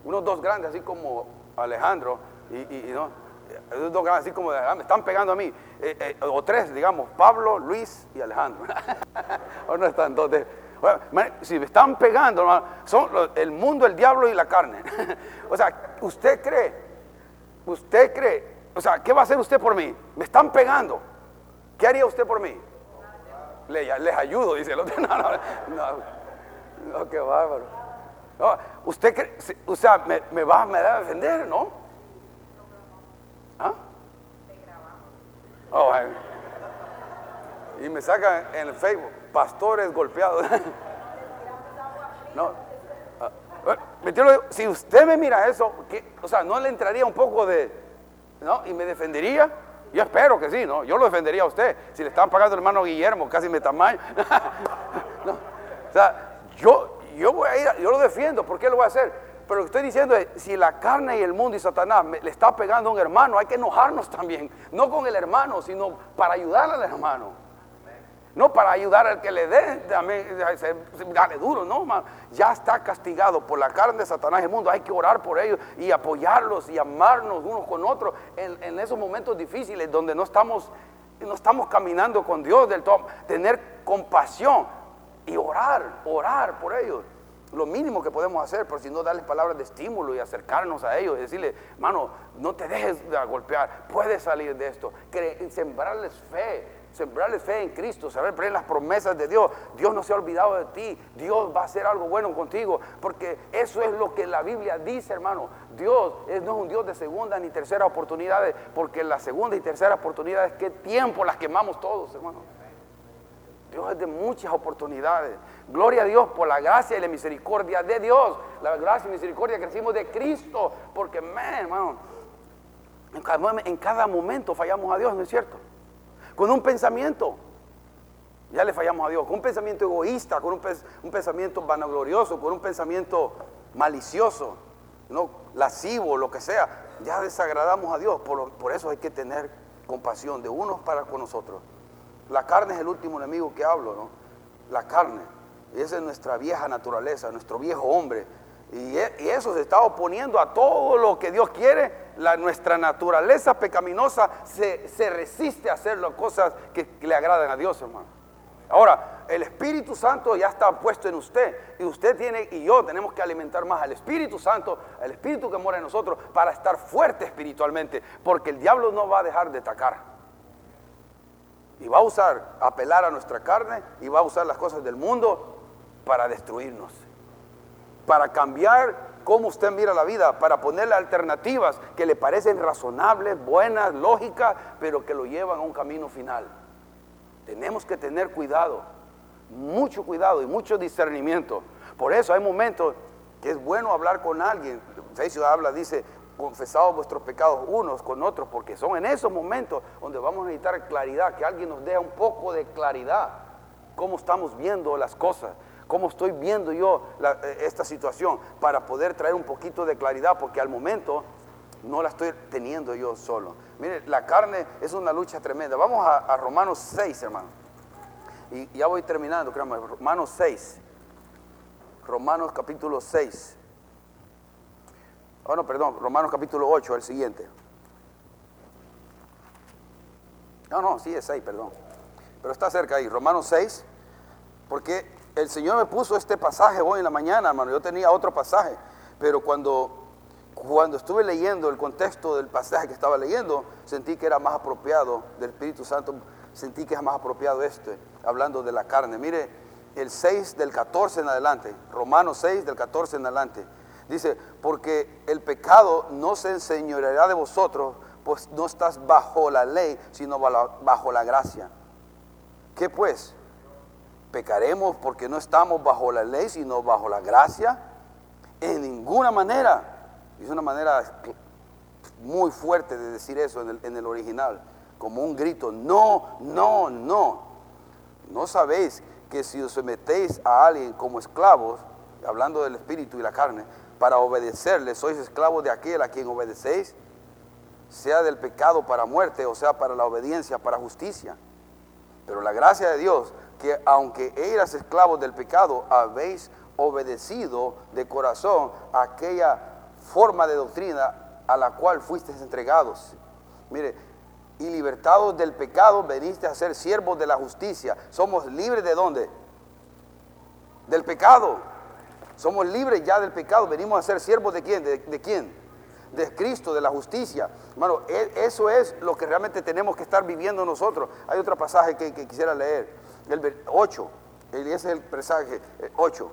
unos dos grandes así como Alejandro y, no, dos grandes así como me están pegando a mí, eh, eh, o tres, digamos, Pablo, Luis y Alejandro. [LAUGHS] o no están dos si me están pegando, son el mundo, el diablo y la carne. [LAUGHS] o sea, usted cree, usted cree, o sea, ¿qué va a hacer usted por mí? Me están pegando. ¿Qué haría usted por mí? Les, ayudo, dice el otro. [LAUGHS] No, no, no, no qué bárbaro. usted cree, o sea, me, me va, me a defender, ¿no? ¿Ah? Oh, y me sacan en el Facebook, pastores golpeados. [LAUGHS] no. Ah, eh, si usted me mira eso, o sea, ¿no le entraría un poco de, ¿no? Y me defendería. Yo espero que sí, ¿no? Yo lo defendería a usted. Si le estaban pagando el hermano Guillermo, casi me tamaño. [LAUGHS] no. O sea, yo, yo voy a ir, yo lo defiendo, ¿por qué lo voy a hacer? Pero lo que estoy diciendo es, si la carne y el mundo y Satanás le está pegando a un hermano, hay que enojarnos también. No con el hermano, sino para ayudar al hermano. No para ayudar al que le dé, dale duro, no, ya está castigado por la carne de Satanás el mundo. Hay que orar por ellos y apoyarlos y amarnos unos con otros en, en esos momentos difíciles donde no estamos no estamos caminando con Dios del todo. Tener compasión y orar, orar por ellos. Lo mínimo que podemos hacer, por si no darles palabras de estímulo y acercarnos a ellos y decirle, mano, no te dejes de golpear, puedes salir de esto, sembrarles fe, sembrarles fe en Cristo, saber en las promesas de Dios. Dios no se ha olvidado de ti, Dios va a hacer algo bueno contigo, porque eso es lo que la Biblia dice, hermano. Dios no es un Dios de segunda ni tercera oportunidades, porque la segunda y tercera oportunidades, qué tiempo las quemamos todos, hermano. Dios es de muchas oportunidades. Gloria a Dios por la gracia y la misericordia de Dios. La gracia y misericordia que recibimos de Cristo. Porque, man, hermano, en cada, momento fallamos a Dios, ¿no es cierto? Con un pensamiento, ya le fallamos a Dios. Con un pensamiento egoísta, con un, pensamiento vanaglorioso, con un pensamiento malicioso, ¿no? lascivo, lo que sea, ya desagradamos a Dios. Por, eso hay que tener compasión de unos para con nosotros. La carne es el último enemigo que hablo, ¿no? La carne. Y esa es nuestra vieja naturaleza, nuestro viejo hombre. Y, e, eso se está oponiendo a todo lo que Dios quiere. La, nuestra naturaleza pecaminosa se, resiste a hacer las cosas que, le agradan a Dios, hermano. Ahora, el Espíritu Santo ya está puesto en usted. Y usted tiene, y yo tenemos que alimentar más al Espíritu Santo, al Espíritu que mora en nosotros, para estar fuerte espiritualmente. Porque el diablo no va a dejar de atacar. Y va a usar, apelar a nuestra carne y va a usar las cosas del mundo para destruirnos. Para cambiar cómo usted mira la vida, para ponerle alternativas que le parecen razonables, buenas, lógicas, pero que lo llevan a un camino final. Tenemos que tener cuidado, mucho cuidado y mucho discernimiento. Por eso hay momentos que es bueno hablar con alguien. Se habla, dice, confesado vuestros pecados unos con otros, porque son en esos momentos donde vamos a necesitar claridad, que alguien nos dé un poco de claridad, cómo estamos viendo las cosas, cómo estoy viendo yo eh, esta situación, para poder traer un poquito de claridad, porque al momento no la estoy teniendo yo solo. Mire, la carne es una lucha tremenda. Vamos a, Romanos 6, hermano. Y ya voy terminando, créanme, Romanos 6. Romanos capítulo 6. Oh, no, perdón, Romanos capítulo 8, el siguiente. No, no, sí es 6, perdón. Pero está cerca ahí, Romanos 6, porque el Señor me puso este pasaje hoy en la mañana, hermano. Yo tenía otro pasaje, pero cuando, cuando estuve leyendo el contexto del pasaje que estaba leyendo, sentí que era más apropiado del Espíritu Santo, sentí que es más apropiado este, hablando de la carne. Mire, el 6 del 14 en adelante, Romanos 6 del 14 en adelante. Dice, porque el pecado no se enseñoreará de vosotros, pues no estás bajo la ley, sino bajo la gracia. ¿Qué pues? ¿Pecaremos porque no estamos bajo la ley, sino bajo la gracia? En ninguna manera. Es una manera muy fuerte de decir eso en el, original, como un grito. No, no, no. ¿No sabéis que si os sometéis a alguien como esclavos, hablando del espíritu y la carne, para obedecerle, sois esclavos de aquel a quien obedecéis, sea del pecado para muerte o sea para la obediencia para justicia. Pero la gracia de Dios, que aunque eras esclavos del pecado, habéis obedecido de corazón aquella forma de doctrina a la cual fuisteis entregados. Mire, y libertados del pecado, veniste a ser siervos de la justicia. Somos libres de dónde? Del pecado. Somos libres ya del pecado. Venimos a ser siervos de quién? ¿De, quién? De Cristo, de la justicia. Hermano, e, eso es lo que realmente tenemos que estar viviendo nosotros. Hay otro pasaje que, quisiera leer. El 8. Ese es el pasaje 8.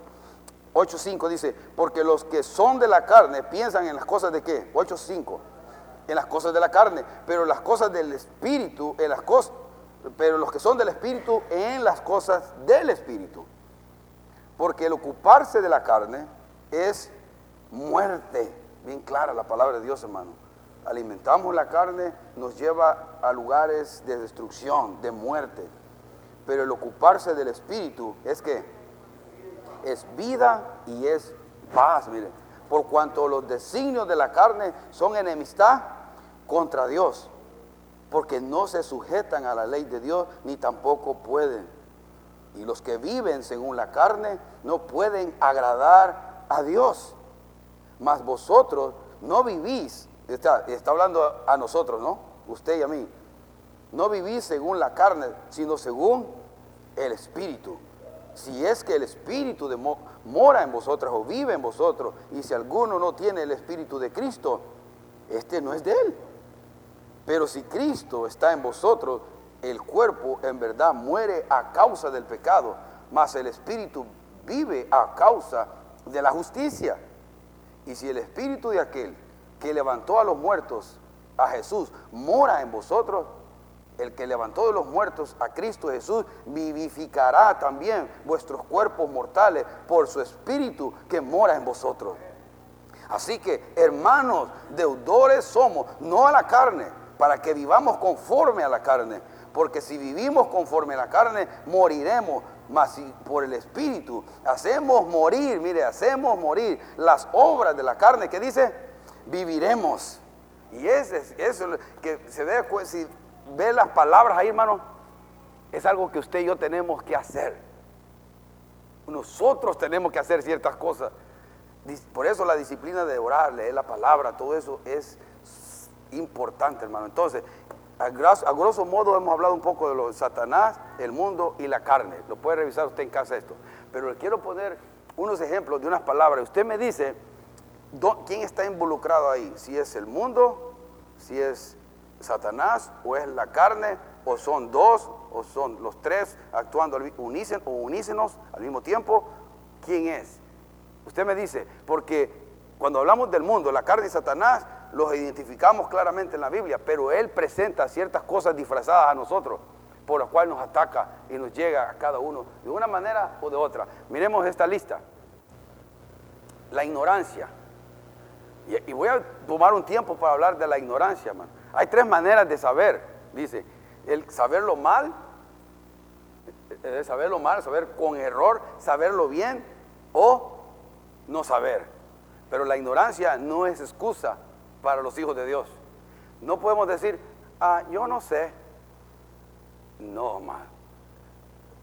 8.5 dice, porque los que son de la carne piensan en las cosas de qué? 8.5. En las cosas de la carne, pero las cosas del espíritu, en las cosas, pero los que son del espíritu en las cosas del espíritu. Porque el ocuparse de la carne es muerte. Bien clara la palabra de Dios, hermano. Alimentamos la carne, nos lleva a lugares de destrucción, de muerte. Pero el ocuparse del espíritu es que es vida y es paz, mire. Por cuanto los designios de la carne son enemistad contra Dios, porque no se sujetan a la ley de Dios ni tampoco pueden. Y los que viven según la carne no pueden agradar a Dios. Mas vosotros no vivís, está, está hablando a nosotros, ¿no? Usted y a mí. no vivís según la carne, sino según el Espíritu. Si es que el Espíritu de mora en vosotros o vive en vosotros, y si alguno no tiene el Espíritu de Cristo, este no es de él. Pero si Cristo está en vosotros, el cuerpo en verdad muere a causa del pecado, mas el Espíritu vive a causa de la justicia. Y si el Espíritu de aquel que levantó a los muertos, a Jesús, mora en vosotros, el que levantó de los muertos a Cristo Jesús, vivificará también vuestros cuerpos mortales por su Espíritu que mora en vosotros. Así que, hermanos, deudores somos, no a la carne, para que vivamos conforme a la carne. Porque si vivimos conforme a la carne, moriremos. Mas si por el Espíritu hacemos morir, mire, hacemos morir las obras de la carne, ¿qué dice? Viviremos. Y ese, eso que se ve, si ve las palabras ahí, hermano, es algo que usted y yo tenemos que hacer. Nosotros tenemos que hacer ciertas cosas. Por eso la disciplina de orar, leer la palabra, todo eso es importante, hermano. Entonces, a grosso, modo hemos hablado un poco de lo de Satanás, el mundo y la carne. Lo puede revisar usted en casa esto. Pero le quiero poner unos ejemplos de unas palabras. Usted me dice quién está involucrado ahí. Si es el mundo, si es Satanás o es la carne, o son dos, o son los tres actuando unísen, o unícenos al mismo tiempo. ¿Quién es? Usted me dice, porque cuando hablamos del mundo, la carne y Satanás, los identificamos claramente en la Biblia, pero Él presenta ciertas cosas disfrazadas a nosotros, por las cuales nos ataca y nos llega a cada uno de una manera o de otra. Miremos esta lista. La ignorancia. Y, voy a tomar un tiempo para hablar de la ignorancia, man. Hay tres maneras de saber, dice. El saberlo mal, el saberlo mal, saber con error, saberlo bien o no saber. Pero la ignorancia no es excusa para los hijos de Dios. No podemos decir, ah, yo no sé. No, más.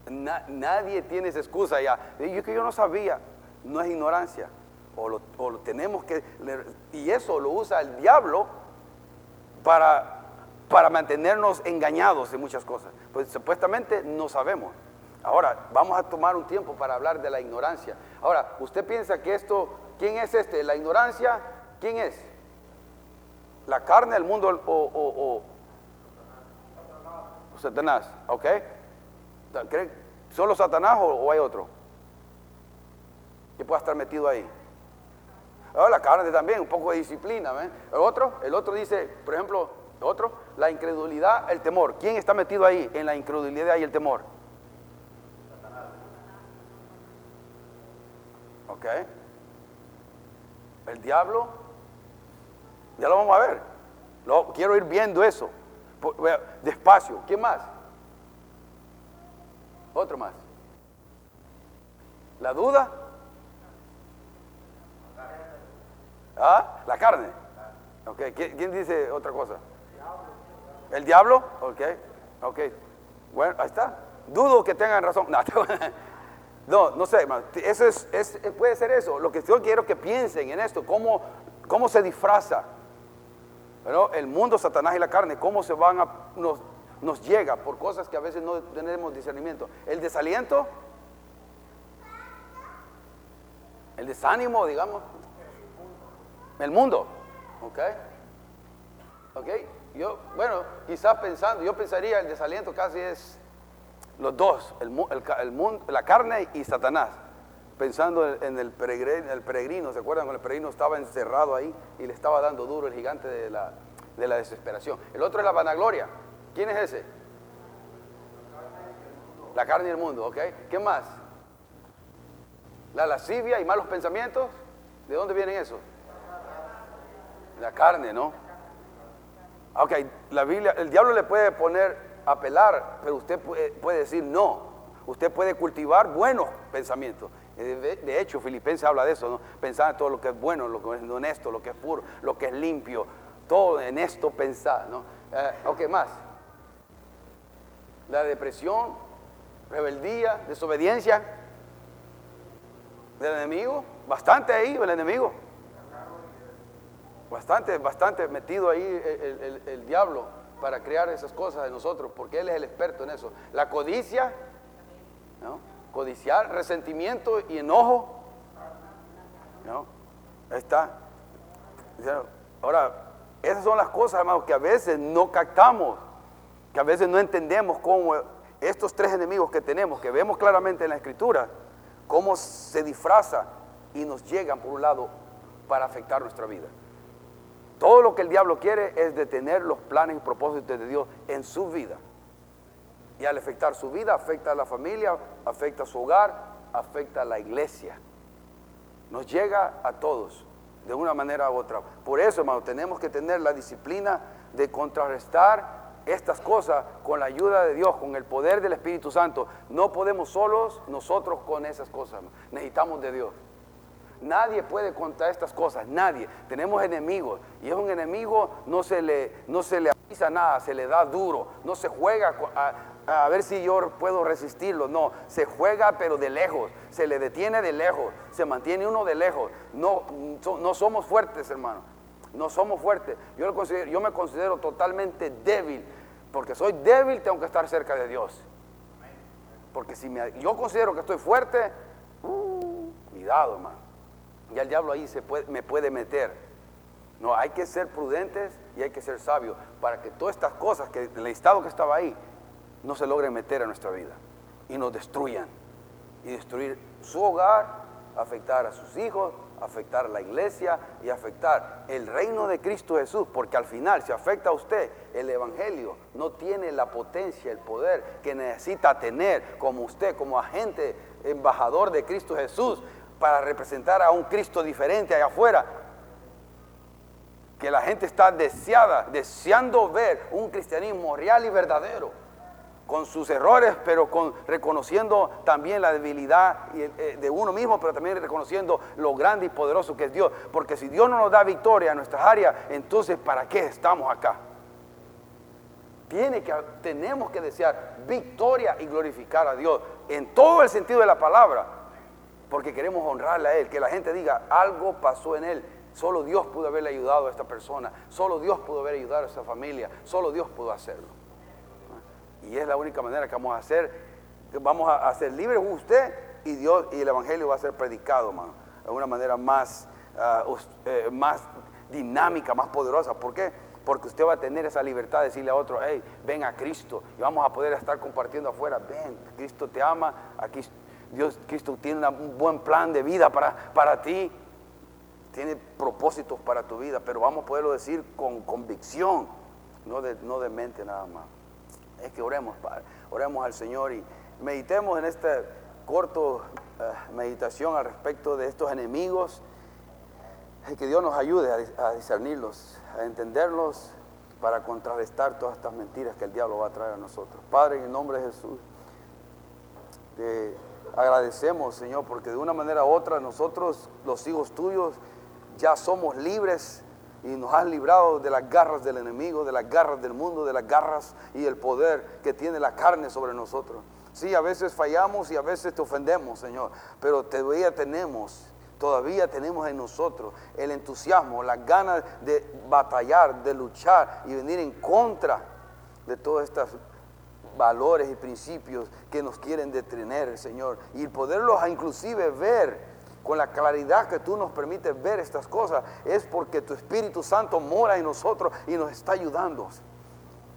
nadie tiene esa excusa ya. Yo que yo no sabía. No es ignorancia. O lo, tenemos que... Y eso lo usa el diablo para, para mantenernos engañados en muchas cosas. Pues supuestamente no sabemos. Ahora, vamos a tomar un tiempo para hablar de la ignorancia. Ahora, ¿usted piensa que esto, quién es este? ¿La ignorancia? ¿Quién es? ¿La carne, el mundo o, Satanás? ¿Ok? ¿Solo Satanás o, hay otro? Que pueda estar metido ahí. Ahora, la carne también, un poco de disciplina. El otro, el otro dice, por ejemplo, otro, la incredulidad, el temor. ¿Quién está metido ahí en la incredulidad y el temor? ¿Ok? El diablo, ya lo vamos a ver. Lo, quiero ir viendo eso. Despacio. ¿Quién más? Otro más. ¿La duda? ¿Ah? ¿La carne? Ok. ¿Quién, dice otra cosa? ¿El diablo? Ok. Ok. Bueno, ahí está. Dudo que tengan razón. [LAUGHS] No, No, no sé. Eso es, puede ser eso. Lo que yo quiero que piensen en esto, cómo, cómo se disfraza el mundo, Satanás y la carne, cómo se van a, nos, nos llega por cosas que a veces no tenemos discernimiento. El desaliento, el desánimo, digamos. El mundo, ¿ok? ¿Ok? Yo, bueno, quizás pensando, yo pensaría el desaliento casi es los dos, el, mundo, la carne y Satanás, pensando en el peregrino, el peregrino, ¿se acuerdan cuando el peregrino estaba encerrado ahí y le estaba dando duro el gigante de la, de la desesperación? El otro es la vanagloria. ¿Quién es ese? La carne y el mundo, ¿ok? ¿Qué más? La lascivia y malos pensamientos. ¿De dónde vienen esos? La carne, ¿no? Ok, la Biblia, el diablo le puede poner apelar, pero usted puede, decir no. Usted puede cultivar buenos pensamientos. Eh, de hecho, Filipenses habla de eso, ¿no? Pensar en todo lo que es bueno, lo que es honesto, lo que es puro, lo que es limpio, todo en esto pensar, ¿no? Eh, ok, más. La depresión, rebeldía, desobediencia del enemigo, bastante ahí el enemigo. Bastante, bastante metido ahí el diablo para crear esas cosas en nosotros, porque Él es el experto en eso. La codicia, codiciar, resentimiento y enojo. ¿no? Ahí está. Ahora, esas son las cosas, hermanos, que a veces no captamos, que a veces no entendemos cómo estos tres enemigos que tenemos, que vemos claramente en la escritura, cómo se disfraza y nos llegan por un lado para afectar nuestra vida. Todo lo que el diablo quiere es detener los planes y propósitos de Dios en su vida. Y al afectar su vida, afecta a la familia, afecta a su hogar, afecta a la iglesia. Nos llega a todos de una manera u otra. Por eso, hermano, tenemos que tener la disciplina de contrarrestar estas cosas con la ayuda de Dios, con el poder del Espíritu Santo. No podemos solos nosotros con esas cosas. Necesitamos de Dios. Nadie puede contra estas cosas, nadie. Tenemos enemigos y es un enemigo, no se le, no se le avisa nada, se le da duro, no se juega a, ver si yo puedo resistirlo, no, se juega pero de lejos, se le detiene de lejos, se mantiene uno de lejos. No, no somos fuertes, hermano, no somos fuertes. Yo, yo me considero totalmente débil, porque soy débil, tengo que estar cerca de Dios. Porque si yo considero que estoy fuerte, uh, cuidado, hermano. Ya el diablo ahí se me puede meter. No, hay que ser prudentes y hay que ser sabios para que todas estas cosas, que el estado que estaba ahí, no se logren meter a nuestra vida y nos destruyan. Y destruir su hogar, afectar a sus hijos, afectar a la iglesia y afectar el reino de Cristo Jesús, porque al final, si afecta a usted, el Evangelio no tiene la potencia, el poder que necesita tener como usted, como agente, embajador de Cristo Jesús, para representar a un Cristo diferente allá afuera. Que la gente está deseada, deseando ver un cristianismo real y verdadero, con sus errores, pero con reconociendo también la debilidad eh, de uno mismo, pero también reconociendo lo grande y poderoso que es Dios. Porque si Dios no nos da victoria en nuestras áreas, entonces ¿para qué estamos acá? Tiene que, tenemos que desear victoria y glorificar a Dios en todo el sentido de la palabra porque queremos honrarle a Él, que la gente diga, algo pasó en Él, solo Dios pudo haberle ayudado a esta persona, solo Dios pudo haber ayudado a esa familia, solo Dios pudo hacerlo. Y es la única manera que vamos a hacer, vamos a hacer libre usted y Dios y el Evangelio va a ser predicado, de una manera más, ah, eh, más dinámica, más poderosa. ¿Por qué? Porque usted va a tener esa libertad de decirle a otro, hey, ven a Cristo y vamos a poder estar compartiendo afuera, ven, Cristo te ama, aquí Dios, Cristo tiene un buen plan de vida para, para ti. Tiene propósitos para tu vida, pero vamos a poderlo decir con convicción, no de, no mente nada más. Es que oremos, Padre, oremos al Señor y meditemos en esta corto eh, meditación al respecto de estos enemigos. Que Dios nos ayude a, discernirlos, a entenderlos, para contrarrestar todas estas mentiras que el diablo va a traer a nosotros. Padre, en el nombre de Jesús, de agradecemos, Señor, porque de una manera u otra nosotros, los hijos tuyos, ya somos libres y nos has librado de las garras del enemigo, de las garras del mundo, de las garras y el poder que tiene la carne sobre nosotros. Sí, a veces fallamos y a veces te ofendemos, Señor, pero todavía tenemos, todavía tenemos en nosotros el entusiasmo, las ganas de batallar, de luchar y venir en contra de todas estas valores y principios que nos quieren detener, Señor. Y poderlos inclusive ver con la claridad que tú nos permites ver estas cosas, es porque tu Espíritu Santo mora en nosotros y nos está ayudando.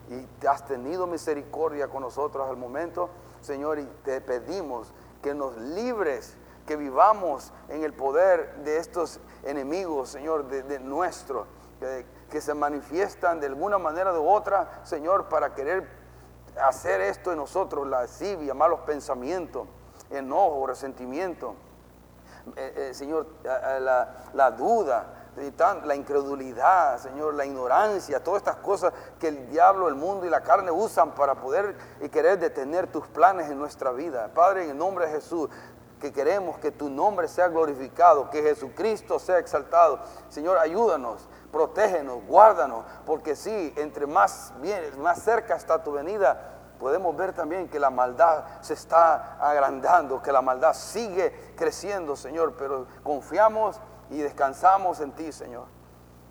Y has tenido misericordia con nosotros al momento, Señor, y te pedimos que nos libres, que vivamos en el poder de estos enemigos, Señor, de, nuestro, que, que se manifiestan de alguna manera u otra, Señor, para querer hacer esto en nosotros, la lascivia, malos pensamientos, enojo, resentimiento, eh, eh, Señor, la, duda, la incredulidad, Señor, la ignorancia, todas estas cosas que el diablo, el mundo y la carne usan para poder y querer detener tus planes en nuestra vida. Padre, en el nombre de Jesús, que queremos que tu nombre sea glorificado, que Jesucristo sea exaltado. Señor, ayúdanos protégenos, guárdanos, porque sí, entre más vienes, más cerca está tu venida, podemos ver también que la maldad se está agrandando, que la maldad sigue creciendo, Señor, pero confiamos y descansamos en ti, Señor,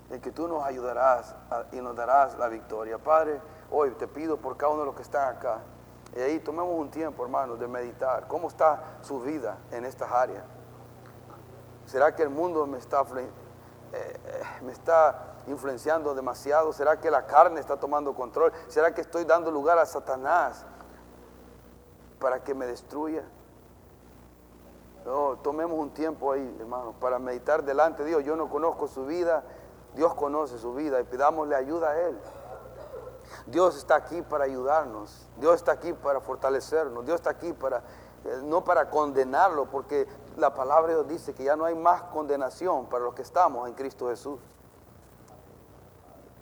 de que tú nos ayudarás y nos darás la victoria. Padre, hoy te pido por cada uno de los que están acá. Y ahí tomemos un tiempo, hermanos, de meditar. ¿Cómo está su vida en estas áreas? ¿Será que el mundo me está, eh, me está influenciando demasiado? ¿Será que la carne está tomando control? ¿Será que estoy dando lugar a Satanás para que me destruya? No, tomemos un tiempo ahí, hermanos, para meditar delante de Dios. Yo no conozco su vida, Dios conoce su vida y pidámosle ayuda a Él. Dios está aquí para ayudarnos, Dios está aquí para fortalecernos, Dios está aquí para, eh, no para condenarlo, porque la palabra de Dios dice que ya no hay más condenación para los que estamos en Cristo Jesús.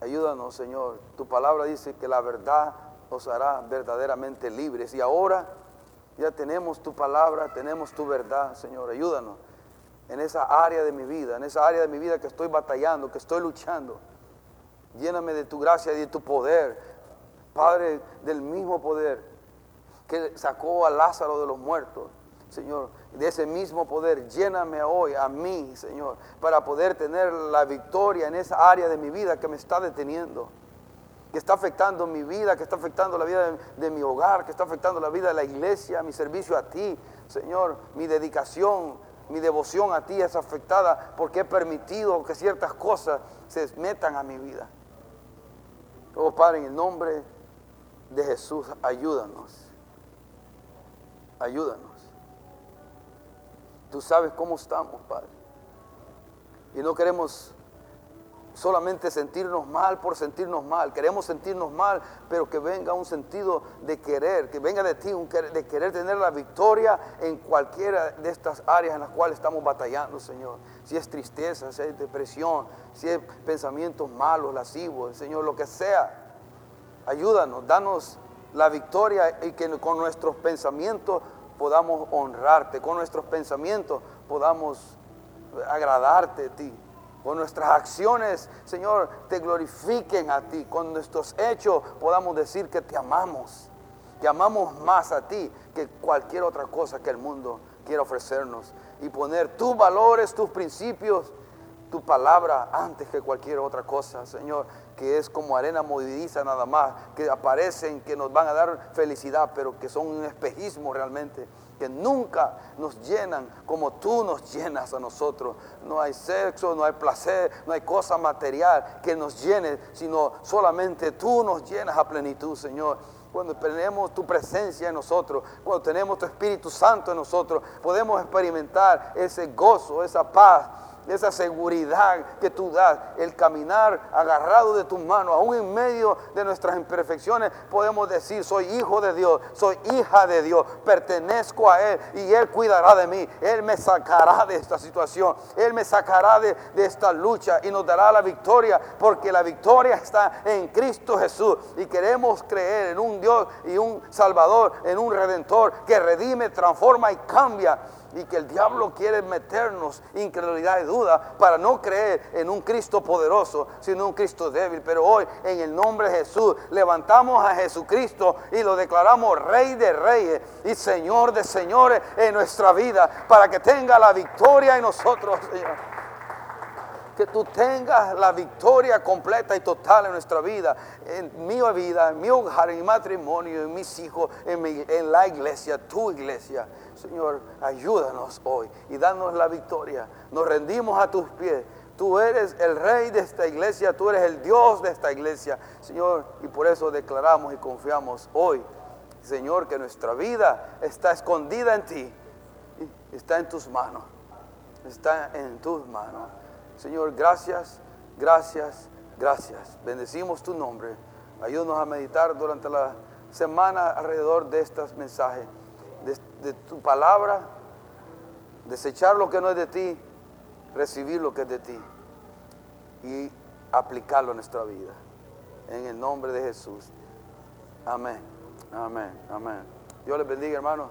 Ayúdanos, Señor. Tu palabra dice que la verdad os hará verdaderamente libres. Y ahora ya tenemos tu palabra, tenemos tu verdad, Señor. Ayúdanos en esa área de mi vida, en esa área de mi vida que estoy batallando, que estoy luchando. Lléname de tu gracia y de tu poder, Padre, del mismo poder que sacó a Lázaro de los muertos. Señor, de ese mismo poder, lléname hoy a mí, Señor, para poder tener la victoria en esa área de mi vida que me está deteniendo, que está afectando mi vida, que está afectando la vida de, mi hogar, que está afectando la vida de la iglesia, mi servicio a ti, Señor, mi dedicación, mi devoción a ti es afectada porque he permitido que ciertas cosas se metan a mi vida. Oh Padre, en el nombre de Jesús, ayúdanos. Ayúdanos. Tú sabes cómo estamos, Padre. Y no queremos solamente sentirnos mal por sentirnos mal. Queremos sentirnos mal, pero que venga un sentido de querer, que venga de ti un de querer tener la victoria en cualquiera de estas áreas en las cuales estamos batallando, Señor. Si es tristeza, si es depresión, si es pensamientos malos, lascivos, Señor, lo que sea. Ayúdanos, danos la victoria y que con nuestros pensamientos podamos honrarte, con nuestros pensamientos podamos agradarte a ti con nuestras acciones, Señor, te glorifiquen a ti, con nuestros hechos podamos decir que te amamos, que amamos más a ti que cualquier otra cosa que el mundo quiera ofrecernos y poner tus valores, tus principios, tu palabra antes que cualquier otra cosa, Señor, que es como arena movediza nada más, que aparecen, que nos van a dar felicidad, pero que son un espejismo realmente que nunca nos llenan como tú nos llenas a nosotros. No hay sexo, no hay placer, no hay cosa material que nos llene, sino solamente tú nos llenas a plenitud, Señor. Cuando tenemos tu presencia en nosotros, cuando tenemos tu Espíritu Santo en nosotros, podemos experimentar ese gozo, esa paz esa seguridad que tú das, el caminar agarrado de tus manos, aún en medio de nuestras imperfecciones, podemos decir, soy hijo de Dios, soy hija de Dios, pertenezco a Él y Él cuidará de mí, Él me sacará de esta situación, Él me sacará de, de esta lucha y nos dará la victoria, porque la victoria está en Cristo Jesús y queremos creer en un Dios y un Salvador, en un Redentor que redime, transforma y cambia y que el diablo quiere meternos incredulidad y duda para no creer en un Cristo poderoso, sino un Cristo débil. Pero hoy, en el nombre de Jesús, levantamos a Jesucristo y lo declaramos Rey de Reyes y Señor de Señores en nuestra vida, para que tenga la victoria en nosotros, Señor que tú tengas la victoria completa y total en nuestra vida, en mi vida, en mi hogar, en mi matrimonio, en mis hijos, en, la iglesia, tu iglesia. Señor, ayúdanos hoy y danos la victoria. Nos rendimos a tus pies. Tú eres el rey de esta iglesia, tú eres el Dios de esta iglesia, Señor, y por eso declaramos y confiamos hoy, Señor, que nuestra vida está escondida en ti, está en tus manos, está en tus manos. Señor, gracias, gracias, gracias. Bendecimos tu nombre. Ayúdanos a meditar durante la semana alrededor de estos mensajes, de, tu palabra, desechar lo que no es de ti, recibir lo que es de ti y aplicarlo en nuestra vida. En el nombre de Jesús. Amén, amén, amén. Dios les bendiga, hermano.